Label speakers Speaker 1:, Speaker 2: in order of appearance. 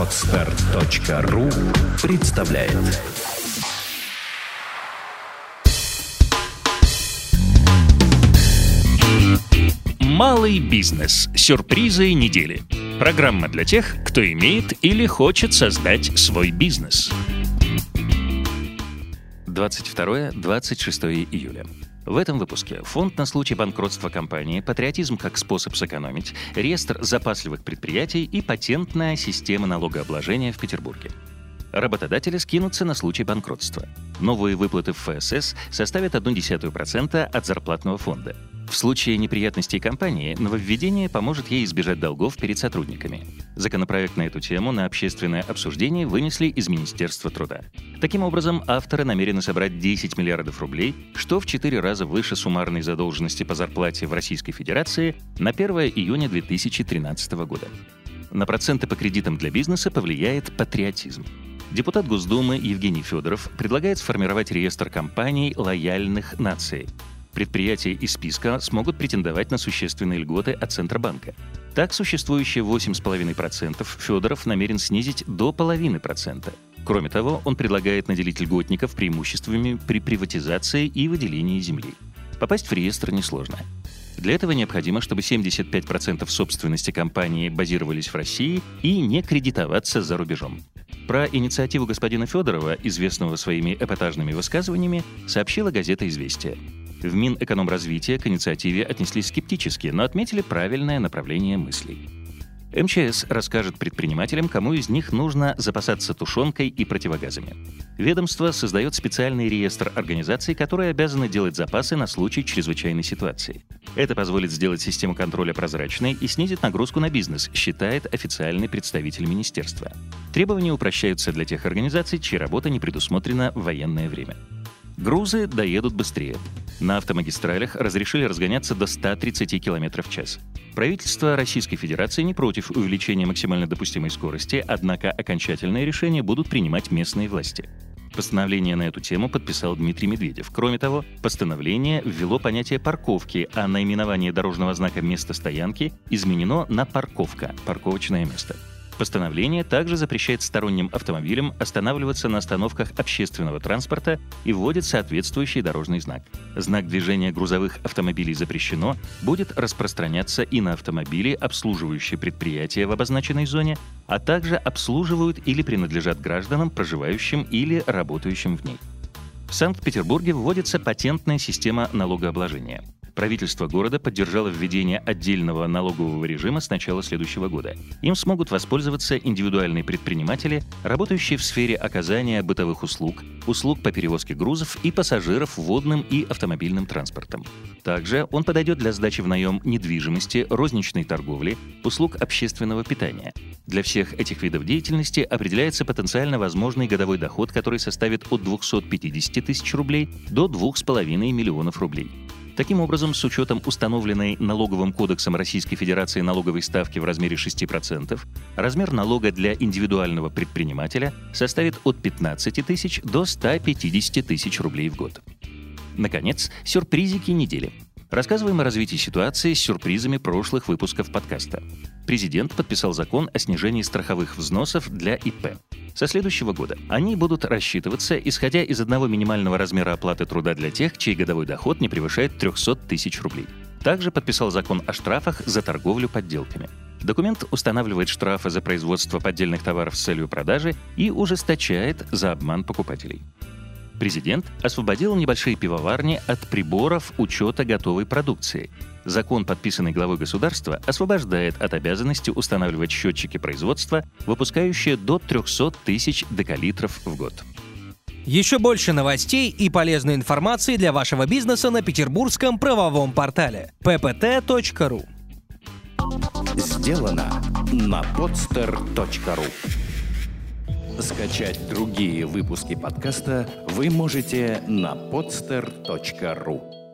Speaker 1: Отстар.ру представляет Малый бизнес. Сюрпризы недели. Программа для тех, кто имеет или хочет создать свой бизнес. 22-26 июля. В этом выпуске фонд на случай банкротства компании, патриотизм как способ сэкономить, реестр запасливых предприятий и патентная система налогообложения в Петербурге. Работодатели скинутся на случай банкротства. Новые выплаты в ФСС составят 0,1% от зарплатного фонда. В случае неприятностей компании нововведение поможет ей избежать долгов перед сотрудниками. Законопроект на эту тему на общественное обсуждение вынесли из Министерства труда. Таким образом, авторы намерены собрать 10 миллиардов рублей, что в 4 раза выше суммарной задолженности по зарплате в Российской Федерации на 1 июня 2013 года. На проценты по кредитам для бизнеса повлияет патриотизм. Депутат Госдумы Евгений Федоров предлагает сформировать реестр компаний лояльных наций. Предприятия из списка смогут претендовать на существенные льготы от Центробанка. Так, существующие 8,5% Федоров намерен снизить до половины процента. Кроме того, он предлагает наделить льготников преимуществами при приватизации и выделении земли. Попасть в реестр несложно. Для этого необходимо, чтобы 75% собственности компании базировались в России и не кредитоваться за рубежом. Про инициативу господина Федорова, известного своими эпатажными высказываниями, сообщила газета «Известия». В Минэкономразвития к инициативе отнеслись скептически, но отметили правильное направление мыслей. МЧС расскажет предпринимателям, кому из них нужно запасаться тушенкой и противогазами. Ведомство создает специальный реестр организаций, которые обязаны делать запасы на случай чрезвычайной ситуации. Это позволит сделать систему контроля прозрачной и снизит нагрузку на бизнес, считает официальный представитель министерства. Требования упрощаются для тех организаций, чья работа не предусмотрена в военное время. Грузы доедут быстрее. На автомагистралях разрешили разгоняться до 130 км в час. Правительство Российской Федерации не против увеличения максимально допустимой скорости, однако окончательное решение будут принимать местные власти. Постановление на эту тему подписал Дмитрий Медведев. Кроме того, постановление ввело понятие парковки, а наименование дорожного знака места стоянки изменено на парковка, парковочное место. Постановление также запрещает сторонним автомобилям останавливаться на остановках общественного транспорта и вводит соответствующий дорожный знак. Знак движения грузовых автомобилей запрещено будет распространяться и на автомобили, обслуживающие предприятия в обозначенной зоне, а также обслуживают или принадлежат гражданам, проживающим или работающим в ней. В Санкт-Петербурге вводится патентная система налогообложения – Правительство города поддержало введение отдельного налогового режима с начала следующего года. Им смогут воспользоваться индивидуальные предприниматели, работающие в сфере оказания бытовых услуг, услуг по перевозке грузов и пассажиров водным и автомобильным транспортом. Также он подойдет для сдачи в наем недвижимости, розничной торговли, услуг общественного питания. Для всех этих видов деятельности определяется потенциально возможный годовой доход, который составит от 250 тысяч рублей до 2,5 миллионов рублей. Таким образом, с учетом установленной налоговым кодексом Российской Федерации налоговой ставки в размере 6%, размер налога для индивидуального предпринимателя составит от 15 тысяч до 150 тысяч рублей в год. Наконец, сюрпризики недели. Рассказываем о развитии ситуации с сюрпризами прошлых выпусков подкаста. Президент подписал закон о снижении страховых взносов для ИП. Со следующего года они будут рассчитываться, исходя из одного минимального размера оплаты труда для тех, чей годовой доход не превышает 300 тысяч рублей. Также подписал закон о штрафах за торговлю подделками. Документ устанавливает штрафы за производство поддельных товаров с целью продажи и ужесточает за обман покупателей. Президент освободил небольшие пивоварни от приборов учета готовой продукции. Закон, подписанный главой государства, освобождает от обязанности устанавливать счетчики производства, выпускающие до 300 тысяч декалитров в год.
Speaker 2: Еще больше новостей и полезной информации для вашего бизнеса на петербургском правовом портале ppt.ru
Speaker 1: Сделано на podster.ru Скачать другие выпуски подкаста вы можете на podster.ru